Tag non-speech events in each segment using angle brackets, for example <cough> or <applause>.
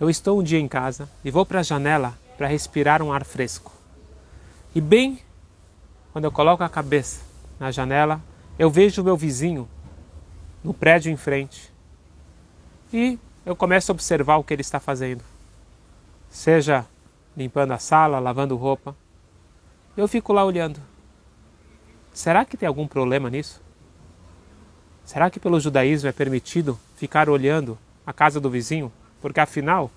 Eu estou um dia em casa e vou para a janela para respirar um ar fresco. E bem quando eu coloco a cabeça na janela, eu vejo o meu vizinho no prédio em frente e eu começo a observar o que ele está fazendo. Seja limpando a sala, lavando roupa. Eu fico lá olhando. Será que tem algum problema nisso? Será que pelo judaísmo é permitido ficar olhando a casa do vizinho? Porque afinal,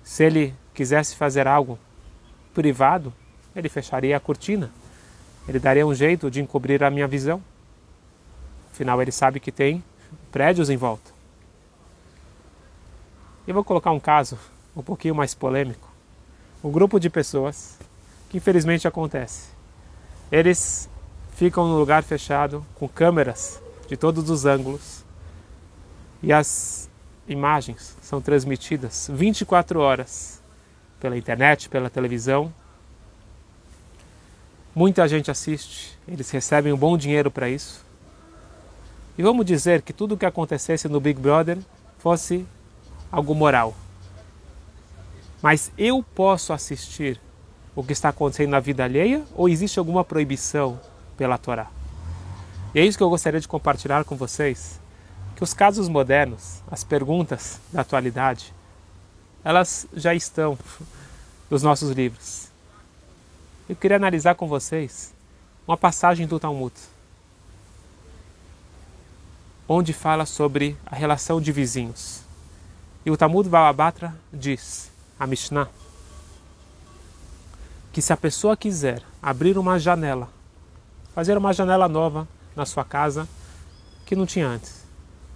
se ele quisesse fazer algo privado, ele fecharia a cortina. Ele daria um jeito de encobrir a minha visão. Afinal, ele sabe que tem prédios em volta. Eu vou colocar um caso um pouquinho mais polêmico. Um grupo de pessoas que infelizmente acontece. Eles ficam no lugar fechado com câmeras de todos os ângulos e as imagens são transmitidas 24 horas pela internet, pela televisão. Muita gente assiste, eles recebem um bom dinheiro para isso. E vamos dizer que tudo o que acontecesse no Big Brother fosse algo moral. Mas eu posso assistir o que está acontecendo na vida alheia ou existe alguma proibição pela Torá? E é isso que eu gostaria de compartilhar com vocês, que os casos modernos, as perguntas da atualidade, elas já estão <laughs> nos nossos livros. Eu queria analisar com vocês uma passagem do Talmud, onde fala sobre a relação de vizinhos. E o Talmud Bababatra diz, a Mishnah, que se a pessoa quiser abrir uma janela, fazer uma janela nova na sua casa que não tinha antes.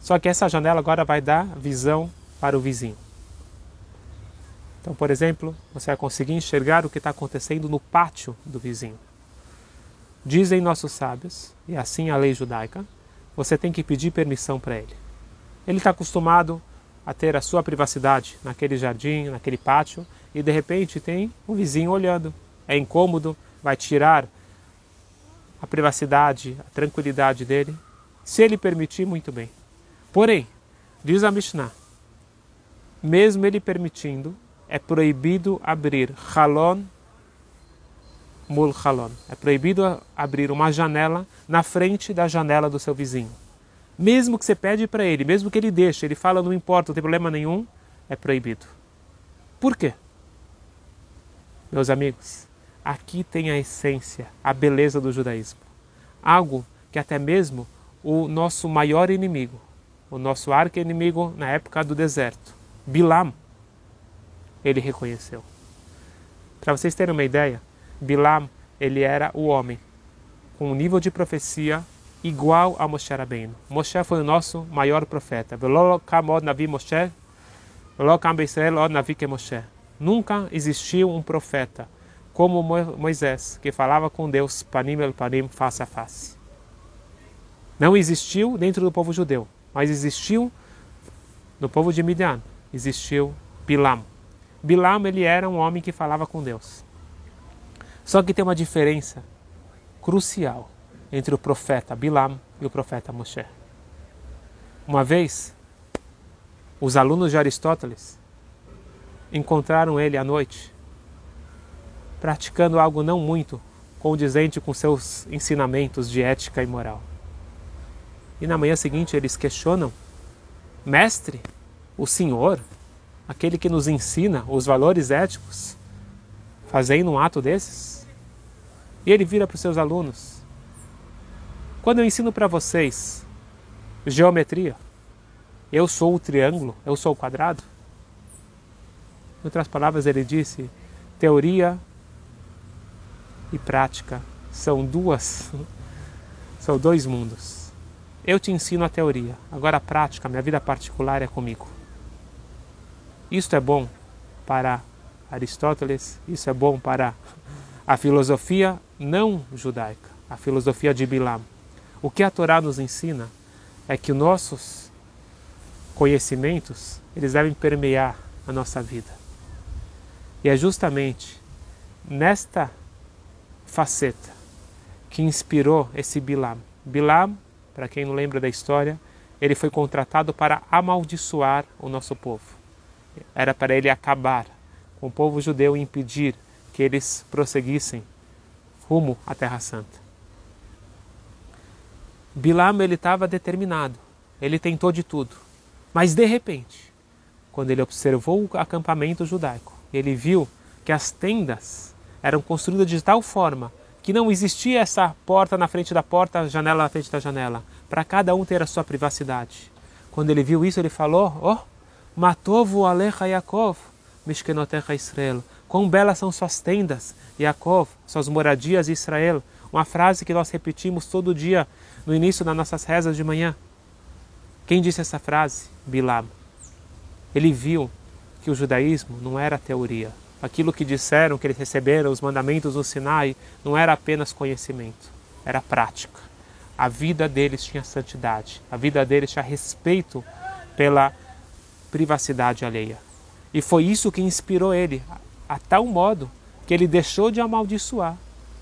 Só que essa janela agora vai dar visão para o vizinho. Então, por exemplo, você vai conseguir enxergar o que está acontecendo no pátio do vizinho. Dizem nossos sábios, e assim a lei judaica, você tem que pedir permissão para ele. Ele está acostumado a ter a sua privacidade naquele jardim, naquele pátio, e de repente tem um vizinho olhando. É incômodo, vai tirar a privacidade, a tranquilidade dele. Se ele permitir, muito bem. Porém, diz a Mishnah, mesmo ele permitindo, é proibido abrir halon mul halon. É proibido abrir uma janela na frente da janela do seu vizinho. Mesmo que você pede para ele, mesmo que ele deixe, ele fala não importa, não tem problema nenhum, é proibido. Por quê? Meus amigos, Aqui tem a essência, a beleza do judaísmo. Algo que até mesmo o nosso maior inimigo, o nosso arqui-inimigo na época do deserto, Bilam, ele reconheceu. Para vocês terem uma ideia, Bilam, ele era o homem com um nível de profecia igual a Moshe Rabbeinu. Moshe foi o nosso maior profeta. Nunca existiu um profeta como Moisés, que falava com Deus panim el panim, face a face. Não existiu dentro do povo judeu, mas existiu no povo de Midian, existiu Bilam. Bilam ele era um homem que falava com Deus. Só que tem uma diferença crucial entre o profeta Bilam e o profeta Moshe. Uma vez, os alunos de Aristóteles encontraram ele à noite praticando algo não muito condizente com seus ensinamentos de ética e moral. E na manhã seguinte eles questionam: Mestre, o Senhor, aquele que nos ensina os valores éticos, fazendo um ato desses? E ele vira para os seus alunos: Quando eu ensino para vocês geometria, eu sou o triângulo, eu sou o quadrado? Em outras palavras, ele disse: teoria e prática são duas, <laughs> são dois mundos. Eu te ensino a teoria, agora a prática, minha vida particular é comigo. Isto é bom para Aristóteles, isso é bom para a filosofia não judaica, a filosofia de Bilam. O que a Torá nos ensina é que os nossos conhecimentos, eles devem permear a nossa vida. E é justamente nesta faceta que inspirou esse Bilam. Bilam, para quem não lembra da história, ele foi contratado para amaldiçoar o nosso povo. era para ele acabar com o povo judeu e impedir que eles prosseguissem rumo à Terra Santa. Bilam ele estava determinado, ele tentou de tudo, mas de repente, quando ele observou o acampamento judaico, ele viu que as tendas eram construídas de tal forma que não existia essa porta na frente da porta, janela na frente da janela, para cada um ter a sua privacidade. Quando ele viu isso, ele falou: Oh, Matovu Alecha Yaakov, Mishkenotecha Israel. Quão belas são suas tendas, Yaakov, suas moradias, Israel. Uma frase que nós repetimos todo dia no início das nossas rezas de manhã. Quem disse essa frase? Bilam. Ele viu que o judaísmo não era teoria. Aquilo que disseram que eles receberam, os mandamentos do Sinai, não era apenas conhecimento, era prática. A vida deles tinha santidade, a vida deles tinha respeito pela privacidade alheia. E foi isso que inspirou ele, a, tal modo que ele deixou de amaldiçoar.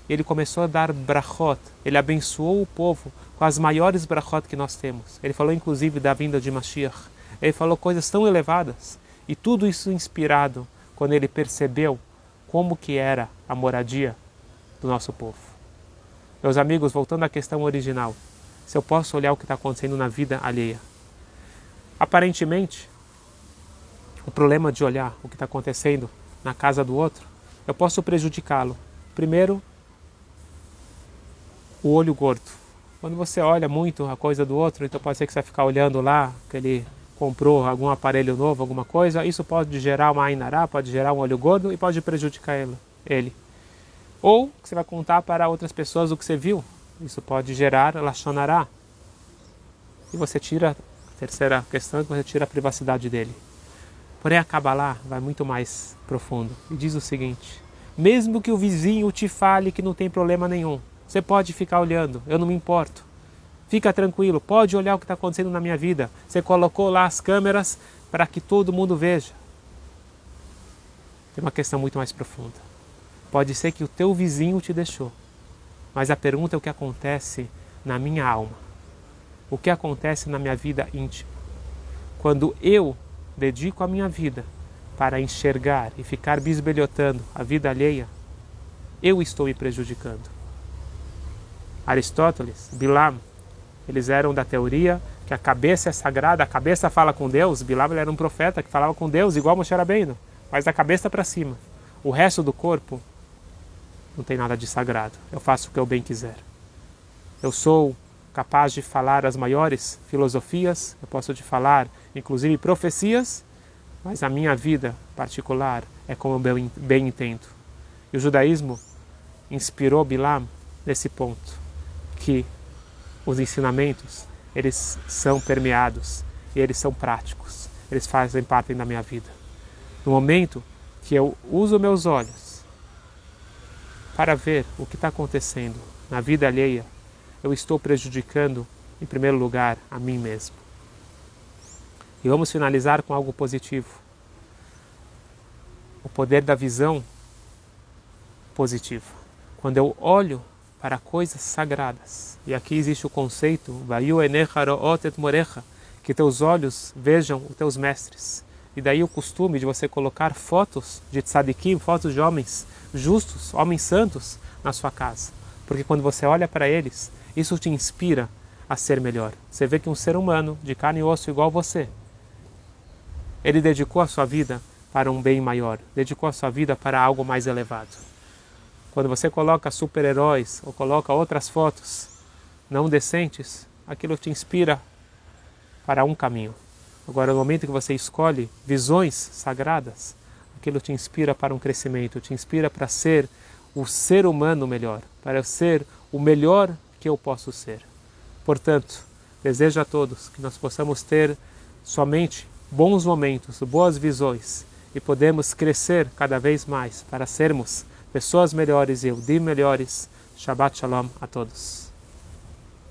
Ele começou a dar brachot, ele abençoou o povo com as maiores brachot que nós temos. Ele falou inclusive da vinda de Mashiach. Ele falou coisas tão elevadas. E tudo isso inspirado quando ele percebeu como que era a moradia do nosso povo. Meus amigos, voltando à questão original, se eu posso olhar o que está acontecendo na vida alheia. Aparentemente, o problema de olhar o que está acontecendo na casa do outro, eu posso prejudicá-lo. Primeiro, o olho gordo. Quando você olha muito a coisa do outro, então pode ser que você vai ficar olhando lá, que ele comprou algum aparelho novo, alguma coisa, isso pode gerar uma ainará, pode gerar um olho gordo e pode prejudicar ele. Ou você vai contar para outras pessoas o que você viu, isso pode gerar lachonará. E você tira, a terceira questão é que você tira a privacidade dele. Porém, a Kabbalah vai muito mais profundo e diz o seguinte: mesmo que o vizinho te fale que não tem problema nenhum, você pode ficar olhando, eu não me importo. Fica tranquilo, pode olhar o que está acontecendo na minha vida. Você colocou lá as câmeras para que todo mundo veja. Tem uma questão muito mais profunda. Pode ser que o teu vizinho te deixou, mas a pergunta é o que acontece na minha alma. O que acontece na minha vida íntima? Quando eu dedico a minha vida para enxergar e ficar bisbilhotando a vida alheia, eu estou me prejudicando. Aristóteles, Bilam, eles eram da teoria que a cabeça é sagrada, a cabeça fala com Deus. Bilam era um profeta que falava com Deus, igual Moshe Rabbeinu, mas da cabeça para cima. O resto do corpo não tem nada de sagrado. Eu faço o que eu bem quiser. Eu sou capaz de falar as maiores filosofias, eu posso te falar inclusive profecias, mas a minha vida particular é como eu bem entendo. E o judaísmo inspirou Bilam nesse ponto, que os ensinamentos, eles são permeados e eles são práticos, eles fazem parte da minha vida. No momento que eu uso meus olhos para ver o que está acontecendo na vida alheia, eu estou prejudicando, em primeiro lugar, a mim mesmo. E vamos finalizar com algo positivo. O poder da visão positiva. Quando eu olho para coisas sagradas, e aqui existe o conceito, que teus olhos vejam os teus mestres. E daí o costume de você colocar fotos de tzadikim, fotos de homens justos, homens santos, na sua casa. Porque quando você olha para eles, isso te inspira a ser melhor. Você vê que um ser humano de carne e osso igual você, ele dedicou a sua vida para um bem maior, dedicou a sua vida para algo mais elevado. Quando você coloca super-heróis ou coloca outras fotos não decentes, aquilo te inspira para um caminho. Agora, no momento que você escolhe visões sagradas, aquilo te inspira para um crescimento, te inspira para ser o ser humano melhor, para ser o melhor que eu posso ser. Portanto, desejo a todos que nós possamos ter somente bons momentos, boas visões e podemos crescer cada vez mais para sermos pessoas melhores e Eudim melhores. Shabbat Shalom a todos.